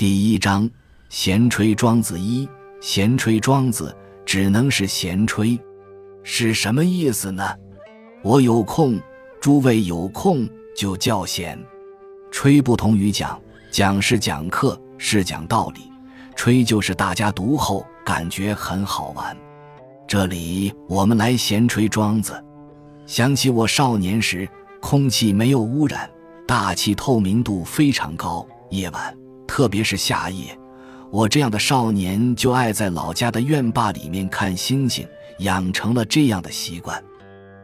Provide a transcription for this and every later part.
第一章闲吹庄子一闲吹庄子只能是闲吹，是什么意思呢？我有空，诸位有空就叫闲。吹不同于讲，讲是讲课，是讲道理；吹就是大家读后感觉很好玩。这里我们来闲吹庄子。想起我少年时，空气没有污染，大气透明度非常高，夜晚。特别是夏夜，我这样的少年就爱在老家的院坝里面看星星，养成了这样的习惯。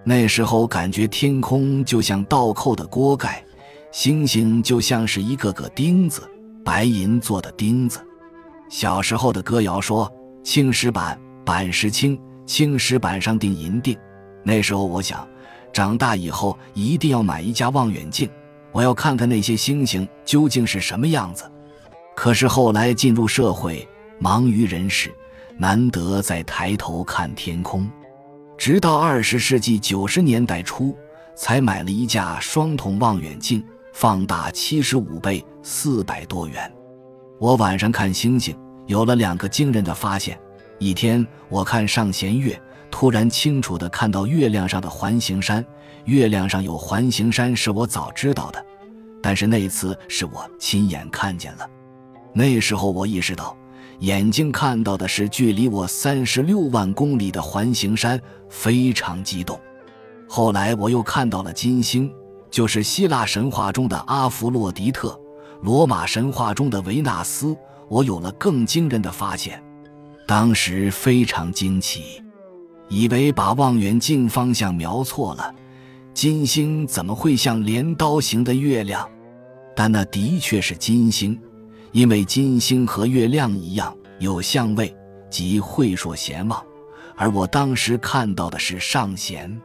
那时候感觉天空就像倒扣的锅盖，星星就像是一个个钉子，白银做的钉子。小时候的歌谣说：“青石板，板石青，青石板上钉银锭。”那时候我想，长大以后一定要买一架望远镜，我要看看那些星星究竟是什么样子。可是后来进入社会，忙于人事，难得再抬头看天空。直到二十世纪九十年代初，才买了一架双筒望远镜，放大七十五倍，四百多元。我晚上看星星，有了两个惊人的发现。一天，我看上弦月，突然清楚地看到月亮上的环形山。月亮上有环形山是我早知道的，但是那次是我亲眼看见了。那时候我意识到，眼睛看到的是距离我三十六万公里的环形山，非常激动。后来我又看到了金星，就是希腊神话中的阿弗洛狄特，罗马神话中的维纳斯。我有了更惊人的发现，当时非常惊奇，以为把望远镜方向瞄错了，金星怎么会像镰刀形的月亮？但那的确是金星。因为金星和月亮一样有相位，即会朔闲望，而我当时看到的是上弦。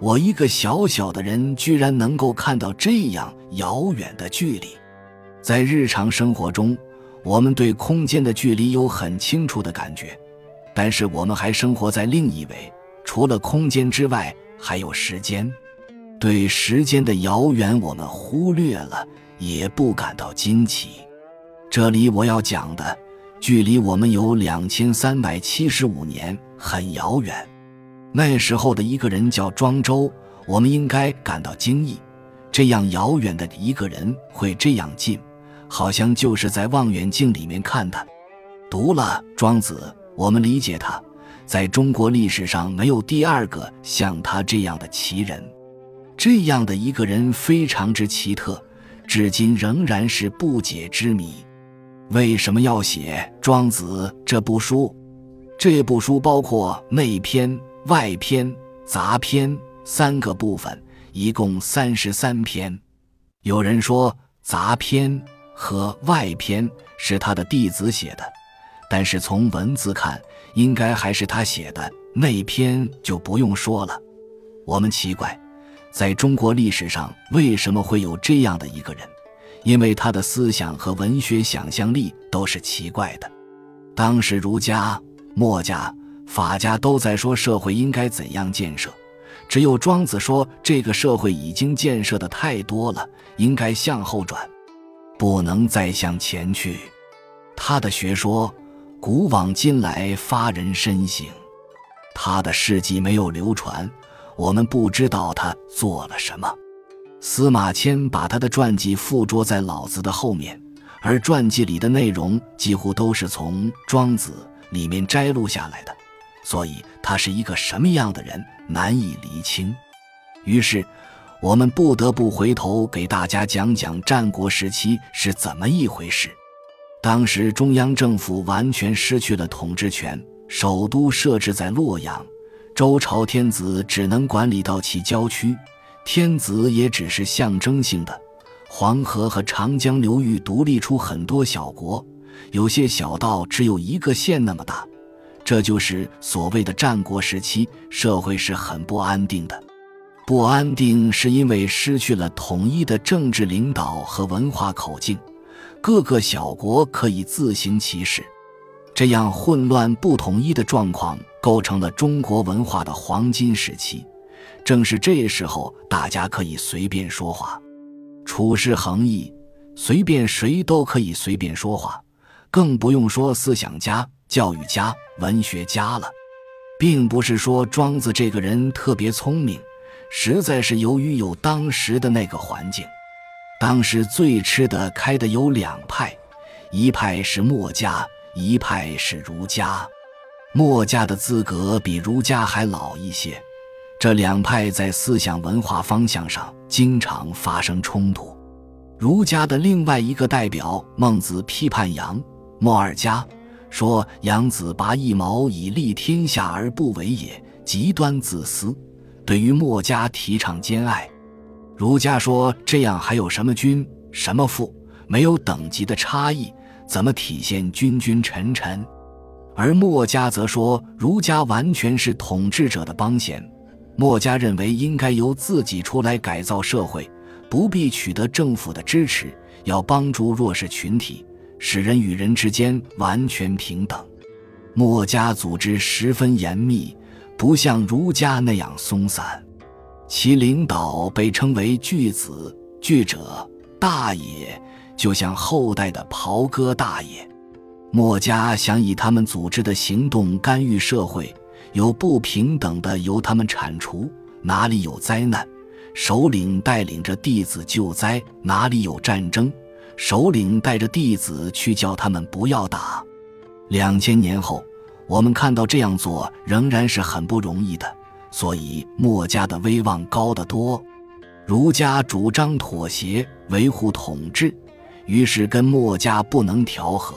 我一个小小的人，居然能够看到这样遥远的距离。在日常生活中，我们对空间的距离有很清楚的感觉，但是我们还生活在另一维，除了空间之外，还有时间。对时间的遥远，我们忽略了，也不感到惊奇。这里我要讲的，距离我们有两千三百七十五年，很遥远。那时候的一个人叫庄周，我们应该感到惊异。这样遥远的一个人会这样近，好像就是在望远镜里面看他。读了《庄子》，我们理解他，在中国历史上没有第二个像他这样的奇人。这样的一个人非常之奇特，至今仍然是不解之谜。为什么要写《庄子》这部书？这部书包括内篇、外篇、杂篇三个部分，一共三十三篇。有人说杂篇和外篇是他的弟子写的，但是从文字看，应该还是他写的。内篇就不用说了。我们奇怪，在中国历史上为什么会有这样的一个人？因为他的思想和文学想象力都是奇怪的。当时儒家、墨家、法家都在说社会应该怎样建设，只有庄子说这个社会已经建设的太多了，应该向后转，不能再向前去。他的学说古往今来发人深省。他的事迹没有流传，我们不知道他做了什么。司马迁把他的传记附着在老子的后面，而传记里的内容几乎都是从《庄子》里面摘录下来的，所以他是一个什么样的人难以厘清。于是，我们不得不回头给大家讲讲战国时期是怎么一回事。当时中央政府完全失去了统治权，首都设置在洛阳，周朝天子只能管理到其郊区。天子也只是象征性的，黄河和长江流域独立出很多小国，有些小到只有一个县那么大，这就是所谓的战国时期，社会是很不安定的。不安定是因为失去了统一的政治领导和文化口径，各个小国可以自行其是，这样混乱不统一的状况构成了中国文化的黄金时期。正是这时候，大家可以随便说话，处事横溢，随便谁都可以随便说话，更不用说思想家、教育家、文学家了。并不是说庄子这个人特别聪明，实在是由于有当时的那个环境。当时最吃得开的有两派，一派是墨家，一派是儒家。墨家的资格比儒家还老一些，这两派在思想文化方向上经常发生冲突。儒家的另外一个代表孟子批判杨、墨二家。说杨子拔一毛以利天下而不为也，极端自私。对于墨家提倡兼爱，儒家说这样还有什么君什么父，没有等级的差异，怎么体现君君臣臣？而墨家则说儒家完全是统治者的帮闲。墨家认为应该由自己出来改造社会，不必取得政府的支持，要帮助弱势群体。使人与人之间完全平等，墨家组织十分严密，不像儒家那样松散。其领导被称为“巨子”，巨者大也，就像后代的袍哥大爷。墨家想以他们组织的行动干预社会，有不平等的由他们铲除，哪里有灾难，首领带领着弟子救灾，哪里有战争。首领带着弟子去叫他们不要打。两千年后，我们看到这样做仍然是很不容易的，所以墨家的威望高得多。儒家主张妥协，维护统治，于是跟墨家不能调和。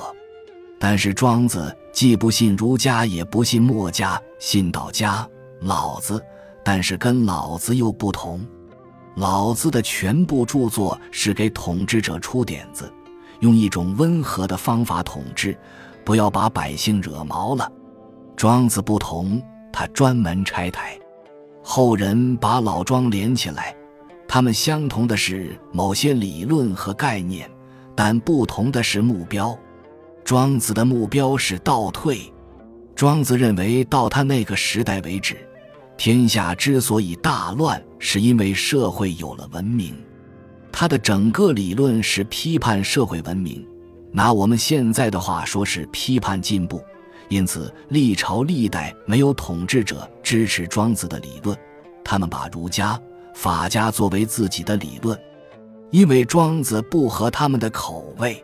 但是庄子既不信儒家，也不信墨家，信道家、老子，但是跟老子又不同。老子的全部著作是给统治者出点子，用一种温和的方法统治，不要把百姓惹毛了。庄子不同，他专门拆台。后人把老庄连起来，他们相同的是某些理论和概念，但不同的是目标。庄子的目标是倒退。庄子认为，到他那个时代为止。天下之所以大乱，是因为社会有了文明。他的整个理论是批判社会文明，拿我们现在的话说是批判进步。因此，历朝历代没有统治者支持庄子的理论，他们把儒家、法家作为自己的理论，因为庄子不合他们的口味。